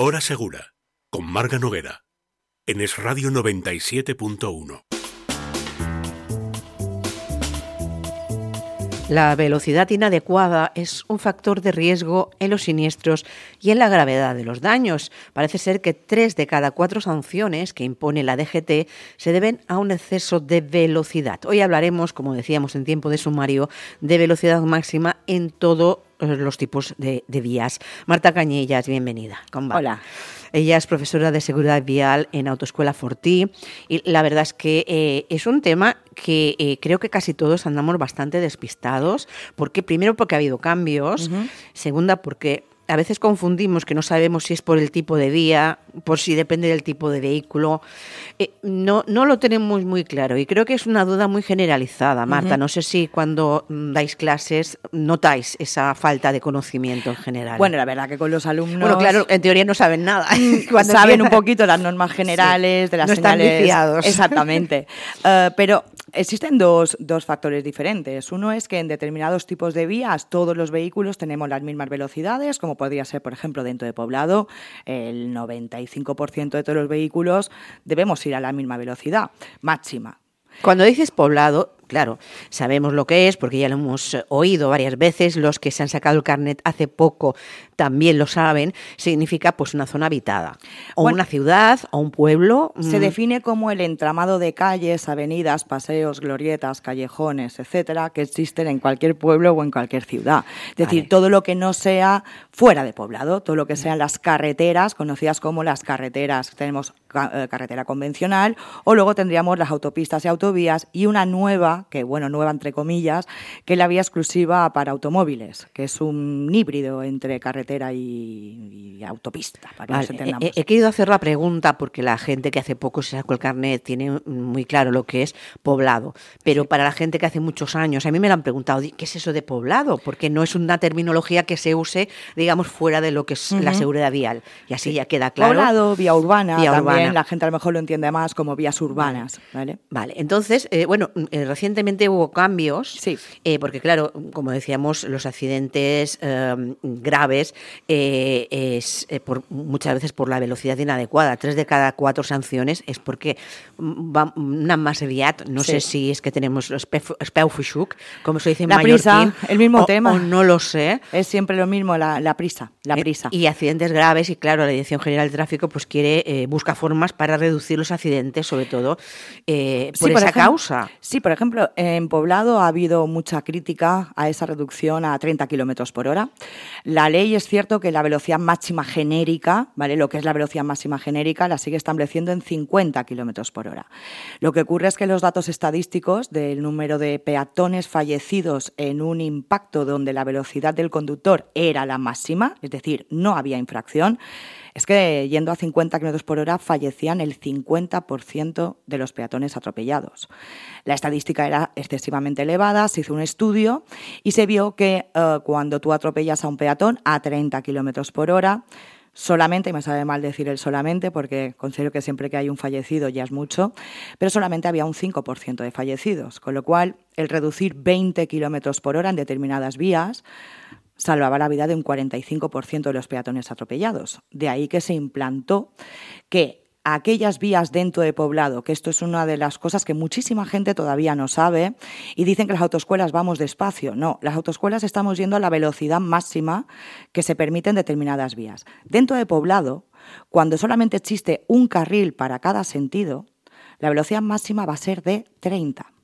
Hora Segura, con Marga Noguera, en Es Radio 97.1. La velocidad inadecuada es un factor de riesgo en los siniestros y en la gravedad de los daños. Parece ser que tres de cada cuatro sanciones que impone la DGT se deben a un exceso de velocidad. Hoy hablaremos, como decíamos en tiempo de sumario, de velocidad máxima en todo los tipos de, vías. Marta Cañellas, bienvenida. Hola. Ella es profesora de seguridad vial en Autoescuela Fortí y la verdad es que eh, es un tema que eh, creo que casi todos andamos bastante despistados, porque primero porque ha habido cambios, segunda porque a veces confundimos que no sabemos si es por el tipo de vía, por si depende del tipo de vehículo. Eh, no, no lo tenemos muy claro y creo que es una duda muy generalizada, Marta. No sé si cuando mm, dais clases notáis esa falta de conocimiento en general. Bueno, la verdad que con los alumnos... Bueno, claro, en teoría no saben nada. cuando saben un poquito las normas generales, de las no señales... Están Exactamente. Eh, pero existen dos, dos factores diferentes. Uno es que en determinados tipos de vías todos los vehículos tenemos las mismas velocidades, como podría ser, por ejemplo, dentro de poblado, el 95% de todos los vehículos debemos ir a la misma velocidad máxima. Cuando dices poblado, Claro, sabemos lo que es porque ya lo hemos eh, oído varias veces, los que se han sacado el carnet hace poco también lo saben, significa pues una zona habitada, o una ciudad, o un pueblo. Se mm. define como el entramado de calles, avenidas, paseos, glorietas, callejones, etcétera, que existen en cualquier pueblo o en cualquier ciudad. Es decir, todo lo que no sea fuera de poblado, todo lo que sean las carreteras, conocidas como las carreteras. Tenemos eh, carretera convencional, o luego tendríamos las autopistas y autovías, y una nueva que bueno, nueva entre comillas, que es la vía exclusiva para automóviles, que es un híbrido entre carretera y, autopista, para He, querido hacer la pregunta porque la gente que hace poco se sacó el carnet tiene muy claro lo que es poblado, pero para la gente que hace muchos años, a mí me lo han preguntado, ¿qué es eso de poblado? Porque no es una terminología que se use, digamos, fuera de lo que es la seguridad vial. Y así ya queda claro. Poblado, vía urbana, también la gente a lo mejor lo entiende más como vías urbanas. Vale, vale. entonces, eh, bueno, eh, recién recientemente hubo cambios, sí. Eh, porque claro, como decíamos, los accidentes em, graves eh, es eh, por, muchas veces por la velocidad inadecuada. Tres de cada cuatro sanciones es porque va una más no sé si es que tenemos speufschuk, como se dice en la prisa, el mismo tema. O no lo sé. Es siempre lo mismo, la, prisa, la prisa. y accidentes graves y claro, la Dirección General de Tráfico pues quiere, busca formas para reducir los accidentes, sobre todo por esa causa. Sí, por ejemplo, en Poblado ha habido mucha crítica a esa reducción a 30 kilómetros por hora. La ley es cierto que la velocidad máxima genérica, ¿vale? Lo que es la velocidad máxima genérica, la sigue estableciendo en 50 kilómetros por hora. Lo que ocurre es que los datos estadísticos del número de peatones fallecidos en un impacto donde la velocidad del conductor era la máxima, es decir, no había infracción, es que yendo a 50 km por hora fallecían el 50% de los peatones atropellados. La estadística era excesivamente elevada, se hizo un estudio y se vio que eh, cuando tú atropellas a un peatón a 30 km por hora, solamente, y me sabe mal decir el solamente porque considero que siempre que hay un fallecido ya es mucho, pero solamente había un 5% de fallecidos, con lo cual el reducir 20 kilómetros por hora en determinadas vías salvaba la vida de un 45% de los peatones atropellados. De ahí que se implantó que aquellas vías dentro de poblado, que esto es una de las cosas que muchísima gente todavía no sabe, y dicen que las autoescuelas vamos despacio. No, las autoescuelas estamos yendo a la velocidad máxima que se permite en determinadas vías. Dentro de poblado, cuando solamente existe un carril para cada sentido, la velocidad máxima va a ser de 30.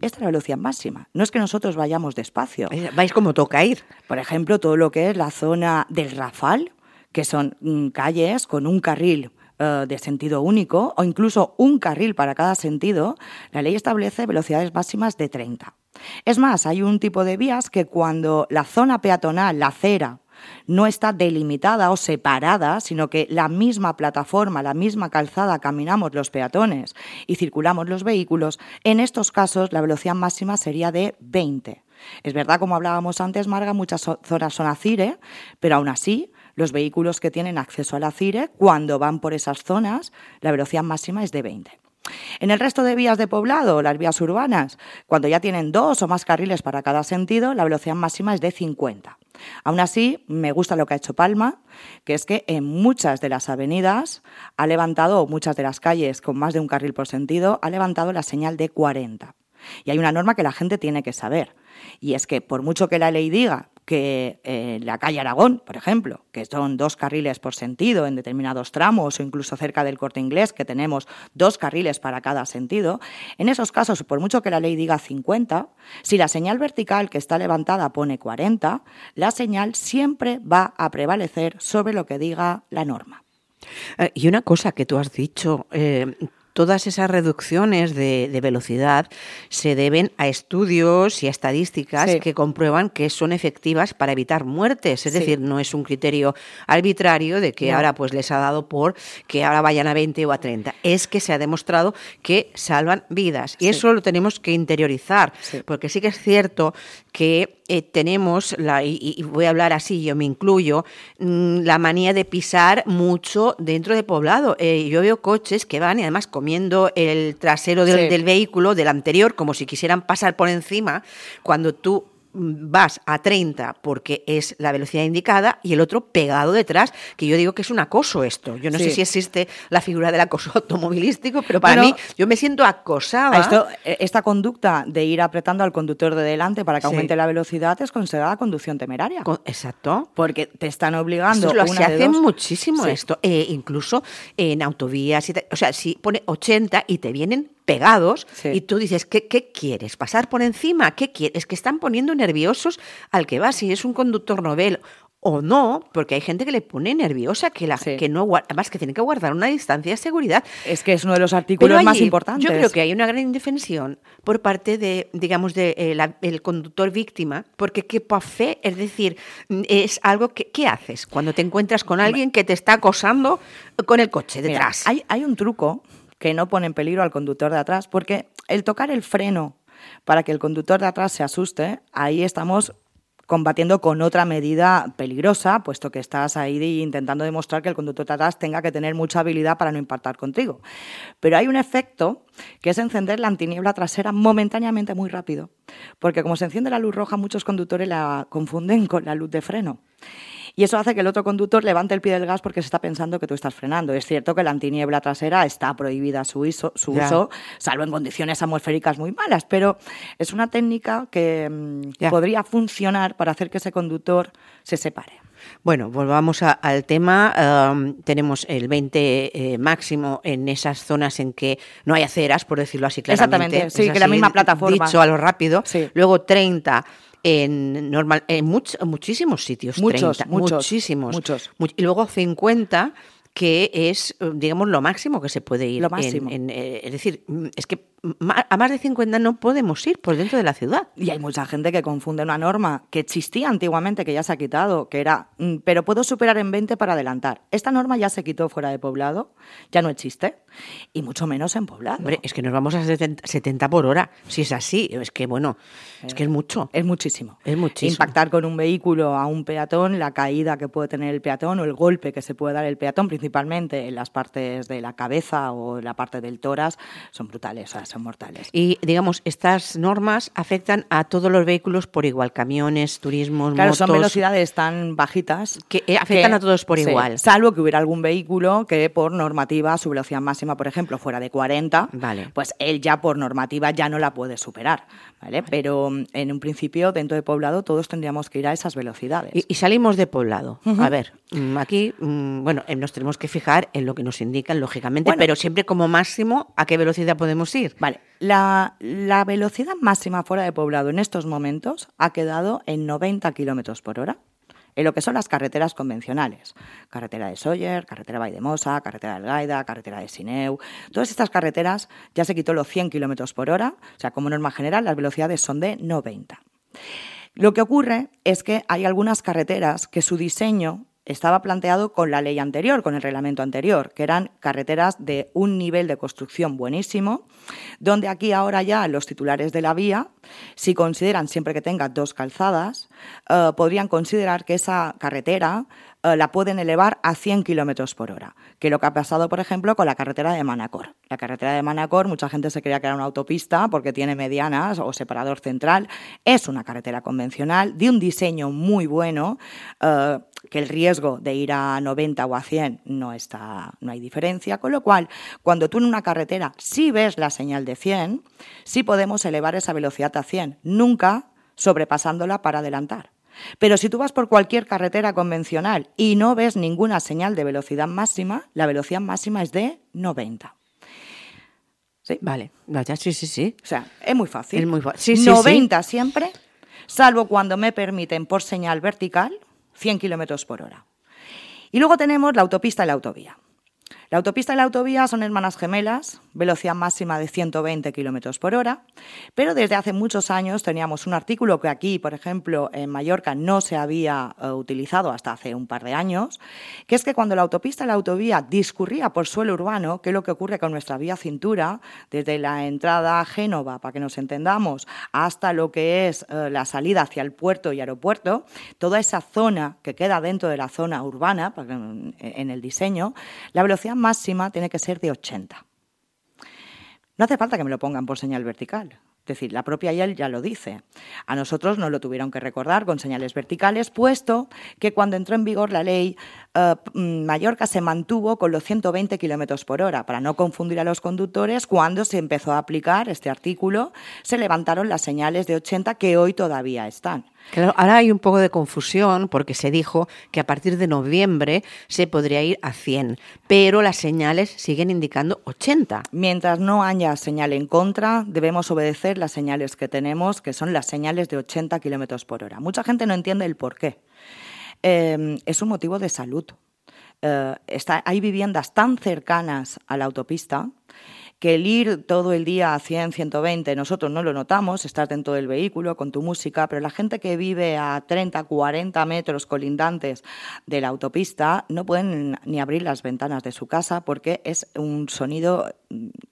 Esta es la velocidad máxima. No es que nosotros vayamos despacio. Eh, vais como toca ir. Por ejemplo, todo lo que es la zona del Rafal, que son mm, calles con un carril eh, de sentido único o incluso un carril para cada sentido, la ley establece velocidades máximas de 30. Es más, hay un tipo de vías que cuando la zona peatonal, la acera, no está delimitada o separada, sino que la misma plataforma, la misma calzada caminamos los peatones y circulamos los vehículos, en estos casos la velocidad máxima sería de 20. Es verdad, como hablábamos antes, Marga, muchas zonas son ACIRE, pero aún así los vehículos que tienen acceso a la CIRE, cuando van por esas zonas, la velocidad máxima es de 20. En el resto de vías de poblado, las vías urbanas, cuando ya tienen dos o más carriles para cada sentido, la velocidad máxima es de 50. Aún así, me gusta lo que ha hecho Palma, que es que en muchas de las avenidas ha levantado, o muchas de las calles con más de un carril por sentido, ha levantado la señal de 40. Y hay una norma que la gente tiene que saber. Y es que por mucho que la ley diga que eh, la calle Aragón, por ejemplo, que son dos carriles por sentido en determinados tramos o incluso cerca del corte inglés, que tenemos dos carriles para cada sentido, en esos casos, por mucho que la ley diga 50, si la señal vertical que está levantada pone 40, la señal siempre va a prevalecer sobre lo que diga la norma. Eh, y una cosa que tú has dicho, eh, todas esas reducciones de, velocidad se deben a estudios y a estadísticas que comprueban que son efectivas para evitar muertes. Es decir, no es un criterio arbitrario de que ahora pues les ha dado por que ahora vayan a 20 o a 30. Es que se ha demostrado que salvan vidas. Y eso lo tenemos que interiorizar. Porque sí que es cierto que eh, tenemos, la, y, voy a hablar así, yo me incluyo, mm, la manía de pisar mucho dentro de poblado. Eh, yo veo coches que van y además comiendo el trasero del, del vehículo, del anterior, como si quisieran pasar por encima, cuando tú vas a 30 porque es la velocidad indicada y el otro pegado detrás, que yo digo que es un acoso esto. Yo no sé si existe la figura del acoso automovilístico, pero para mí yo me siento acosada. Eh, esta conducta de ir apretando al conductor de delante para que aumente la velocidad es considerada conducción temeraria. exacto. Porque te están obligando. Lo, se hace muchísimo esto, eh, incluso en autovías. o sea, si pone 80 y te vienen pegados y tú dices, ¿qué, ¿qué, quieres? ¿Pasar por encima? ¿Qué quieres? Es que están poniendo nerviosos al que va, si es un conductor novel o no, porque hay gente que le pone nerviosa, que la que no además que tiene que guardar una distancia de seguridad. Es que es uno de los artículos más importantes. Yo creo que hay una gran indefensión por parte de, digamos, de eh, conductor víctima, porque qué fe, es decir, es algo que ¿qué haces cuando te encuentras con alguien que te está acosando con el coche detrás? hay, hay un truco que no pone en peligro al conductor de atrás, porque el tocar el freno para que el conductor de atrás se asuste, ahí estamos combatiendo con otra medida peligrosa, puesto que estás ahí intentando demostrar que el conductor de atrás tenga que tener mucha habilidad para no impactar contigo. Pero hay un efecto que es encender la antiniebla trasera momentáneamente muy rápido, porque como se enciende la luz roja, muchos conductores la confunden con la luz de freno. Y eso hace que el otro conductor levante el pie del gas porque se está pensando que tú estás frenando. Es cierto que la antiniebla trasera está prohibida su, uso, salvo en condiciones atmosféricas muy malas, pero es una técnica que mm, podría funcionar para hacer que ese conductor se separe. Bueno, volvamos al tema. tenemos el 20 eh, máximo en esas zonas en que no hay aceras, por decirlo así claramente. Exactamente, sí, que la misma plataforma. Dicho a lo rápido. Luego 30 en, normal, en muchísimos sitios. Muchos, muchos muchísimos. Muchos. y luego 50 que es, digamos, lo máximo que se puede ir. Lo máximo. Eh, es decir, es que a más de 50 no podemos ir por dentro de la ciudad. Y hay mucha gente que confunde una norma que existía antiguamente, que ya se ha quitado, que era, mm, pero puedo superar en 20 para adelantar. Esta norma ya se quitó fuera de poblado, ya no existe, y mucho menos en poblado. Hombre, es que nos vamos a 70 por hora, si es así, es que bueno, es que es mucho. Es muchísimo. Es muchísimo. Impactar con un vehículo a un peatón, la caída que puede tener el peatón o el golpe que se puede dar el peatón, principalmente en las partes de la cabeza o la parte del toras, son brutales, o sea, son mortales. Y digamos, estas normas afectan a todos los vehículos por igual, camiones, turismos, claro, motos. son velocidades tan bajitas que afectan a todos por igual. Salvo que hubiera algún vehículo que por normativa su velocidad máxima, por ejemplo, fuera de 40, vale. pues él ya por normativa ya no la puede superar, ¿vale? Pero mm, en un principio dentro de poblado todos tendríamos que ir a esas velocidades. Y, salimos de poblado. A ver, mm, aquí, mm, bueno, eh, nos tenemos que fijar en lo que nos indican lógicamente, pero siempre como máximo a qué velocidad podemos ir. Vale, la, velocidad máxima fuera de poblado en estos momentos ha quedado en 90 kilómetros por hora en lo que son las carreteras convencionales. Carretera de Sawyer, carretera Vaidemosa, carretera del Gaida, carretera de Sineu. Todas estas carreteras ya se quitó los 100 kilómetros por hora, o sea, como norma general, las velocidades son de 90. Lo que ocurre es que hay algunas carreteras que su diseño estaba planteado con la ley anterior, con el reglamento anterior, que eran carreteras de un nivel de construcción buenísimo, donde aquí ahora ya los titulares de la vía, si consideran siempre que tenga dos calzadas, eh, podrían considerar que esa carretera eh, la pueden elevar a 100 kilómetros por hora, que lo que ha pasado, por ejemplo, con la carretera de Manacor. La carretera de Manacor, mucha gente se creía que era una autopista porque tiene medianas o separador central. Es una carretera convencional de un diseño muy bueno, eh, que el riesgo de ir a 90 o a 100 no, está, no hay diferencia, con lo cual, cuando tú en una carretera sí ves la señal de 100, sí podemos elevar esa velocidad a 100, nunca sobrepasándola para adelantar. Pero si tú vas por cualquier carretera convencional y no ves ninguna señal de velocidad máxima, la velocidad máxima es de 90. ¿Sí? Vale, vaya, sí, sí, sí. O sea, es muy fácil. Es muy sí, 90 siempre, salvo cuando me permiten por señal vertical 100 kilómetros por hora. Y luego tenemos la autopista y la autovía. La autopista y la autovía son hermanas gemelas, velocidad máxima de 120 kilómetros por hora, pero desde hace muchos años teníamos un artículo que aquí, por ejemplo, en Mallorca no se había eh, utilizado hasta hace un par de años, que es que cuando la autopista y la autovía discurría por suelo urbano, que es lo que ocurre con nuestra vía cintura, desde la entrada a Génova, para que nos entendamos, hasta lo que es eh, la salida hacia el puerto y aeropuerto, toda esa zona que queda dentro de la zona urbana, en el diseño, la velocidad máxima tiene que ser de 80. No hace falta que me lo pongan por señal vertical. Es decir, la propia IEL ya lo dice. A nosotros nos lo tuvieron que recordar con señales verticales, puesto que cuando entró en vigor la ley, eh, mm, Mallorca se mantuvo con los 120 kilómetros por hora. Para no confundir a los conductores, cuando se empezó a aplicar este artículo, se levantaron las señales de 80 que hoy todavía están. Claro, ahora hay un poco de confusión porque se dijo que a partir de noviembre se podría ir a 100, pero las señales siguen indicando 80. Mientras no haya señal en contra, debemos obedecer las señales que tenemos, que son las señales de 80 kilómetros por hora. Mucha gente no entiende el por qué. Eh, es un motivo de salud. Eh, está, hay viviendas tan cercanas a la autopista que el ir todo el día a 100, 120, nosotros no lo notamos, estás dentro del vehículo con tu música, pero la gente que vive a 30, 40 metros colindantes de la autopista no pueden ni abrir las ventanas de su casa porque es un sonido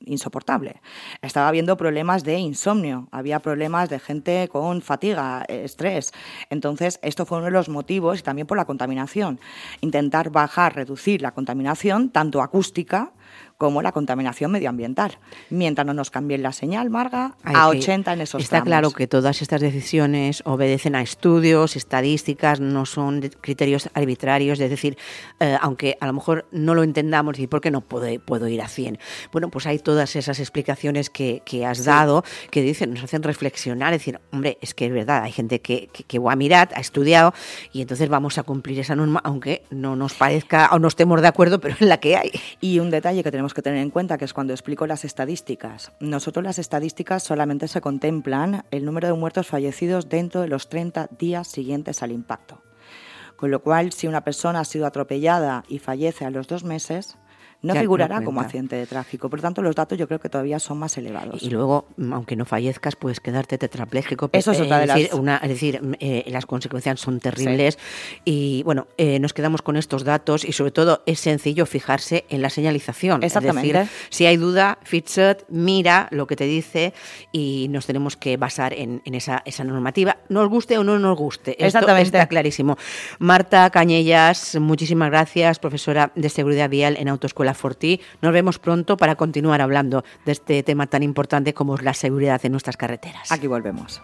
insoportable. Estaba habiendo problemas de insomnio, había problemas de gente con fatiga, estrés. Entonces, esto fue uno de los motivos y también por la contaminación. Intentar bajar, reducir la contaminación, tanto acústica, como la contaminación medioambiental. Mientras no nos cambien la señal, Marga, a 80 en esos Está claro que todas estas decisiones obedecen a estudios, estadísticas, no son criterios arbitrarios, es decir, eh, aunque a lo mejor no lo entendamos y por qué no puedo, puedo ir a 100. Bueno, pues hay todas esas explicaciones que, has dado que dicen, nos hacen reflexionar, decir, hombre, es que es verdad, hay gente que, que, que ha mirado, ha estudiado y entonces vamos a cumplir esa norma, aunque no nos parezca o no estemos de acuerdo, pero en la que hay. Y un detalle que tenemos que tener en cuenta, que es cuando explico las estadísticas. Nosotros las estadísticas solamente se contemplan el número de muertos fallecidos dentro de los 30 días siguientes al impacto. Con lo cual, si una persona ha sido atropellada y fallece a los dos meses, no figurará como accidente de tráfico. Por tanto, los datos yo creo que todavía son más elevados. Y luego, mm, aunque no fallezcas, puedes quedarte tetrapléjico. Eso es otra de las... Una, es decir, mm, eh, las consecuencias son terribles. Y bueno, eh, nos quedamos con estos datos y sobre todo es sencillo fijarse en la señalización. Exactamente. Es decir, si hay duda, Fitset mira lo que te dice y nos tenemos que basar en, esa, esa, normativa, nos guste o no nos guste. Exactamente. Esto está clarísimo. Marta Cañellas, muchísimas gracias, profesora de Seguridad Vial en Autoescuela Forti. Nos vemos pronto para continuar hablando de este tema tan importante como es la seguridad en nuestras carreteras. Aquí volvemos.